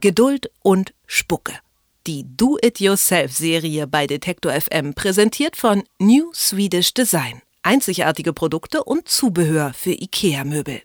Geduld und Spucke. Die Do-It-Yourself-Serie bei Detektor FM präsentiert von New Swedish Design. Einzigartige Produkte und Zubehör für IKEA-Möbel.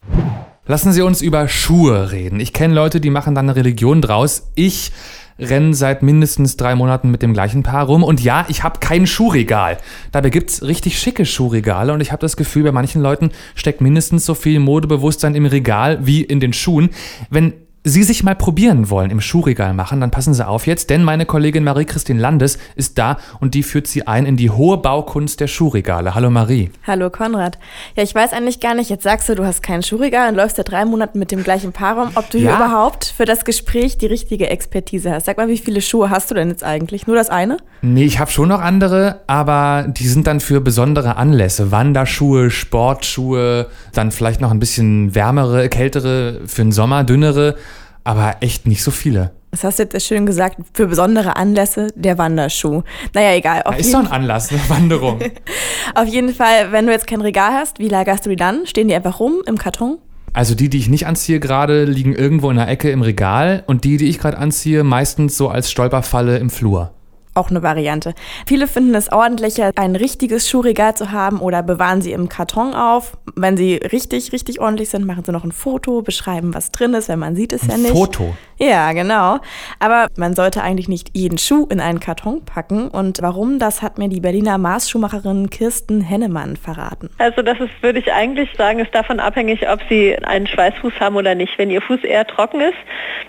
Lassen Sie uns über Schuhe reden. Ich kenne Leute, die machen da eine Religion draus. Ich renne seit mindestens drei Monaten mit dem gleichen Paar rum. Und ja, ich habe kein Schuhregal. Dabei gibt's richtig schicke Schuhregale und ich habe das Gefühl, bei manchen Leuten steckt mindestens so viel Modebewusstsein im Regal wie in den Schuhen. Wenn Sie sich mal probieren wollen im Schuhregal machen, dann passen Sie auf jetzt, denn meine Kollegin Marie-Christine Landes ist da und die führt Sie ein in die hohe Baukunst der Schuhregale. Hallo Marie. Hallo Konrad. Ja, ich weiß eigentlich gar nicht, jetzt sagst du, du hast kein Schuhregal und läufst seit drei Monaten mit dem gleichen Paar rum, ob du ja. hier überhaupt für das Gespräch die richtige Expertise hast. Sag mal, wie viele Schuhe hast du denn jetzt eigentlich? Nur das eine? Nee, ich habe schon noch andere, aber die sind dann für besondere Anlässe. Wanderschuhe, Sportschuhe, dann vielleicht noch ein bisschen wärmere, kältere für den Sommer, dünnere aber echt nicht so viele. Das hast du jetzt schön gesagt, für besondere Anlässe der Wanderschuh. Naja, egal. Auf ist doch ein Anlass, eine Wanderung. auf jeden Fall, wenn du jetzt kein Regal hast, wie lagerst du die dann? Stehen die einfach rum im Karton? Also die, die ich nicht anziehe gerade, liegen irgendwo in der Ecke im Regal und die, die ich gerade anziehe, meistens so als Stolperfalle im Flur auch eine Variante. Viele finden es ordentlicher, ein richtiges Schuhregal zu haben oder bewahren sie im Karton auf. Wenn sie richtig, richtig ordentlich sind, machen sie noch ein Foto, beschreiben, was drin ist, wenn man sieht es ein ja nicht. Foto? Ja, genau. Aber man sollte eigentlich nicht jeden Schuh in einen Karton packen. Und warum, das hat mir die Berliner Maßschuhmacherin Kirsten Hennemann verraten. Also das ist, würde ich eigentlich sagen, ist davon abhängig, ob sie einen Schweißfuß haben oder nicht. Wenn ihr Fuß eher trocken ist,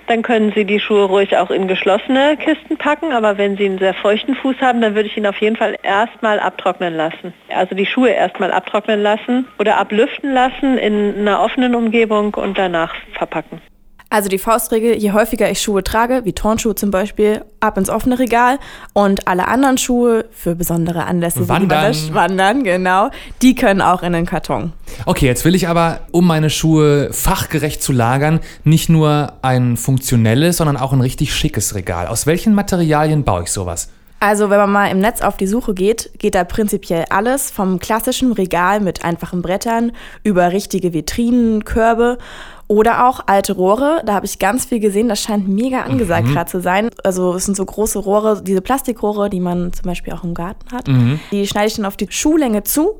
dann können sie die Schuhe ruhig auch in geschlossene Kisten packen. Aber wenn sie einen sehr sehr feuchten Fuß haben, dann würde ich ihn auf jeden Fall erstmal abtrocknen lassen. Also die Schuhe erstmal abtrocknen lassen oder ablüften lassen in einer offenen Umgebung und danach verpacken. Also die Faustregel, je häufiger ich Schuhe trage, wie Turnschuhe zum Beispiel, ab ins offene Regal und alle anderen Schuhe für besondere Anlässe, wandern, wie wandern, genau, die können auch in den Karton. Okay, jetzt will ich aber, um meine Schuhe fachgerecht zu lagern, nicht nur ein funktionelles, sondern auch ein richtig schickes Regal. Aus welchen Materialien baue ich sowas? Also wenn man mal im Netz auf die Suche geht, geht da prinzipiell alles vom klassischen Regal mit einfachen Brettern über richtige Vitrinen, Körbe oder auch alte Rohre, da habe ich ganz viel gesehen, das scheint mega angesagt mhm. gerade zu sein. Also es sind so große Rohre, diese Plastikrohre, die man zum Beispiel auch im Garten hat. Mhm. Die schneide ich dann auf die Schuhlänge zu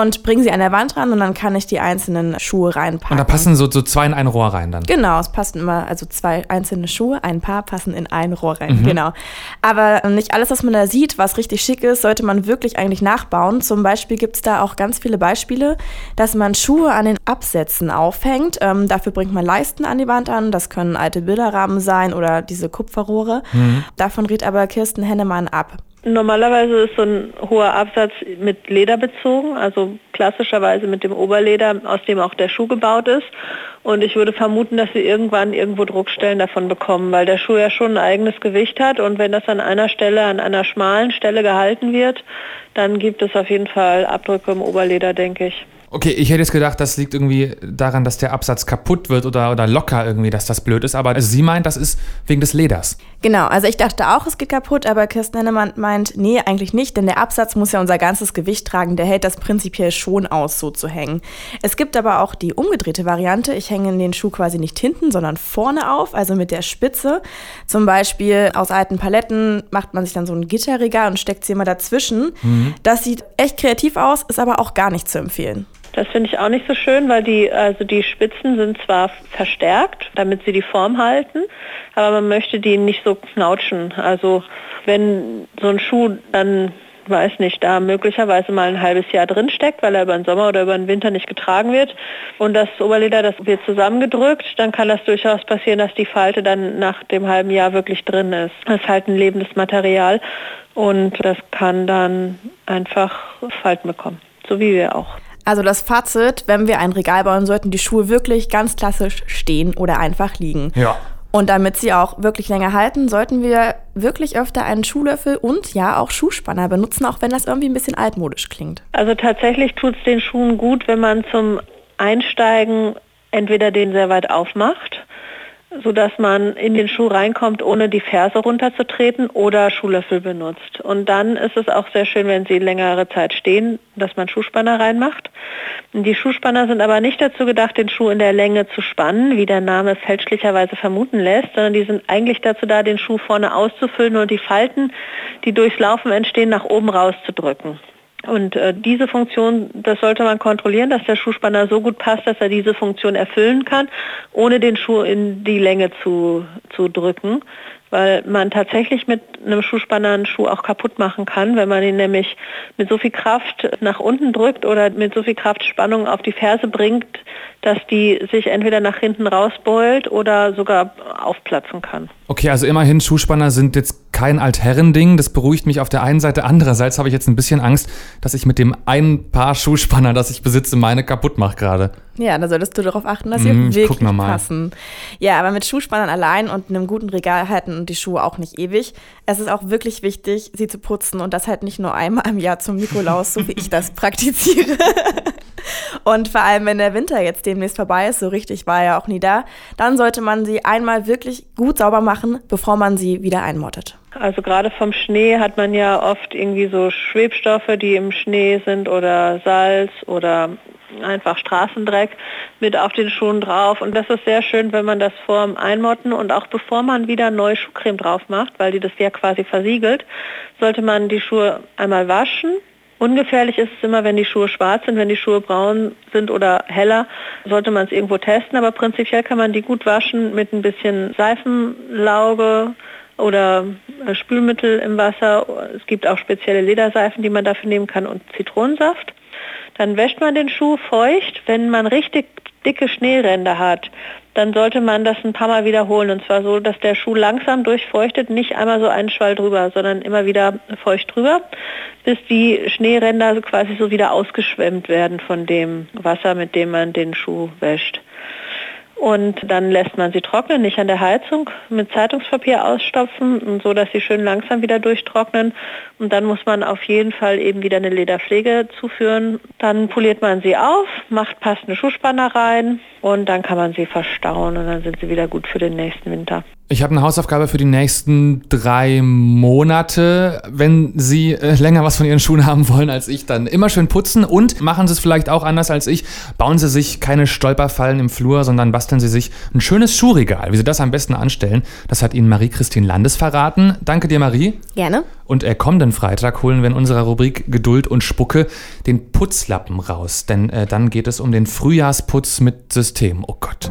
und bringe sie an der Wand ran und dann kann ich die einzelnen Schuhe reinpacken. Und da passen so, so zwei in ein Rohr rein dann? Genau, es passen immer, also zwei einzelne Schuhe, ein Paar passen in ein Rohr rein, mhm. genau. Aber nicht alles, was man da sieht, was richtig schick ist, sollte man wirklich eigentlich nachbauen. Zum Beispiel gibt es da auch ganz viele Beispiele, dass man Schuhe an den Absätzen aufhängt. Ähm, dafür Dafür bringt man Leisten an die Wand an. Das können alte Bilderrahmen sein oder diese Kupferrohre. Mhm. Davon rät aber Kirsten Hennemann ab. Normalerweise ist so ein hoher Absatz mit Leder bezogen, also klassischerweise mit dem Oberleder, aus dem auch der Schuh gebaut ist. Und ich würde vermuten, dass sie irgendwann irgendwo Druckstellen davon bekommen, weil der Schuh ja schon ein eigenes Gewicht hat und wenn das an einer Stelle, an einer schmalen Stelle gehalten wird, dann gibt es auf jeden Fall Abdrücke im Oberleder, denke ich. Okay, ich hätte jetzt gedacht, das liegt irgendwie daran, dass der Absatz kaputt wird oder, oder locker irgendwie, dass das blöd ist. Aber also sie meint, das ist wegen des Leders. Genau, also ich dachte auch, es geht kaputt, aber Kirsten Hennemann meint, nee, eigentlich nicht, denn der Absatz muss ja unser ganzes Gewicht tragen. Der hält das prinzipiell schon aus, so zu hängen. Es gibt aber auch die umgedrehte Variante. Ich hänge den Schuh quasi nicht hinten, sondern vorne auf, also mit der Spitze. Zum Beispiel aus alten Paletten macht man sich dann so ein Gitterregal und steckt sie immer dazwischen. Mhm. Das sieht echt kreativ aus, ist aber auch gar nicht zu empfehlen. Das finde ich auch nicht so schön, weil die, also die Spitzen sind zwar verstärkt, damit sie die Form halten, aber man möchte die nicht so knautschen. Also wenn so ein Schuh dann weiß nicht, da möglicherweise mal ein halbes Jahr drin steckt, weil er über den Sommer oder über den Winter nicht getragen wird und das Oberleder, das wird zusammengedrückt, dann kann das durchaus passieren, dass die Falte dann nach dem halben Jahr wirklich drin ist. Das ist halt ein lebendes Material und das kann dann einfach Falten bekommen, so wie wir auch. Also das Fazit, wenn wir ein Regal bauen, sollten die Schuhe wirklich ganz klassisch stehen oder einfach liegen. Ja. Und damit sie auch wirklich länger halten, sollten wir wirklich öfter einen Schuhlöffel und ja auch Schuhspanner benutzen, auch wenn das irgendwie ein bisschen altmodisch klingt. Also tatsächlich tut es den Schuhen gut, wenn man zum Einsteigen entweder den sehr weit aufmacht sodass man in den Schuh reinkommt, ohne die Ferse runterzutreten oder Schuhlöffel benutzt. Und dann ist es auch sehr schön, wenn sie längere Zeit stehen, dass man Schuhspanner reinmacht. Die Schuhspanner sind aber nicht dazu gedacht, den Schuh in der Länge zu spannen, wie der Name fälschlicherweise vermuten lässt, sondern die sind eigentlich dazu da, den Schuh vorne auszufüllen und die Falten, die durchs Laufen entstehen, nach oben rauszudrücken. Und äh, diese Funktion, das sollte man kontrollieren, dass der Schuhspanner so gut passt, dass er diese Funktion erfüllen kann, ohne den Schuh in die Länge zu, zu drücken weil man tatsächlich mit einem Schuhspanner einen Schuh auch kaputt machen kann, wenn man ihn nämlich mit so viel Kraft nach unten drückt oder mit so viel Kraftspannung auf die Ferse bringt, dass die sich entweder nach hinten rausbeult oder sogar aufplatzen kann. Okay, also immerhin, Schuhspanner sind jetzt kein Altherrending. Das beruhigt mich auf der einen Seite. Andererseits habe ich jetzt ein bisschen Angst, dass ich mit dem einen Paar Schuhspanner, das ich besitze, meine kaputt mache gerade. Ja, da solltest du darauf achten, dass sie mm, wirklich passen. Ja, aber mit Schuhspannern allein und einem guten Regal halten die Schuhe auch nicht ewig. Es ist auch wirklich wichtig, sie zu putzen und das halt nicht nur einmal im Jahr zum Nikolaus, so wie ich das praktiziere. Und vor allem, wenn der Winter jetzt demnächst vorbei ist, so richtig war er auch nie da, dann sollte man sie einmal wirklich gut sauber machen, bevor man sie wieder einmottet. Also gerade vom Schnee hat man ja oft irgendwie so Schwebstoffe, die im Schnee sind oder Salz oder einfach Straßendreck mit auf den Schuhen drauf. Und das ist sehr schön, wenn man das vorm Einmotten und auch bevor man wieder neue Schuhcreme drauf macht, weil die das ja quasi versiegelt, sollte man die Schuhe einmal waschen Ungefährlich ist es immer, wenn die Schuhe schwarz sind, wenn die Schuhe braun sind oder heller, sollte man es irgendwo testen. Aber prinzipiell kann man die gut waschen mit ein bisschen Seifenlauge oder Spülmittel im Wasser. Es gibt auch spezielle Lederseifen, die man dafür nehmen kann und Zitronensaft. Dann wäscht man den Schuh feucht. Wenn man richtig dicke Schneeränder hat, dann sollte man das ein paar Mal wiederholen. Und zwar so, dass der Schuh langsam durchfeuchtet, nicht einmal so einen Schwall drüber, sondern immer wieder feucht drüber, bis die Schneeränder quasi so wieder ausgeschwemmt werden von dem Wasser, mit dem man den Schuh wäscht. Und dann lässt man sie trocknen, nicht an der Heizung, mit Zeitungspapier ausstopfen, so dass sie schön langsam wieder durchtrocknen. Und dann muss man auf jeden Fall eben wieder eine Lederpflege zuführen. Dann poliert man sie auf, macht passende Schuhspanner rein und dann kann man sie verstauen und dann sind sie wieder gut für den nächsten Winter. Ich habe eine Hausaufgabe für die nächsten drei Monate. Wenn Sie äh, länger was von Ihren Schuhen haben wollen als ich, dann immer schön putzen und machen Sie es vielleicht auch anders als ich. Bauen Sie sich keine Stolperfallen im Flur, sondern basteln Sie sich ein schönes Schuhregal. Wie Sie das am besten anstellen, das hat Ihnen Marie-Christine Landes verraten. Danke dir, Marie. Gerne. Und er kommenden Freitag holen wir in unserer Rubrik Geduld und Spucke den Putzlappen raus. Denn äh, dann geht es um den Frühjahrsputz mit System. Oh Gott.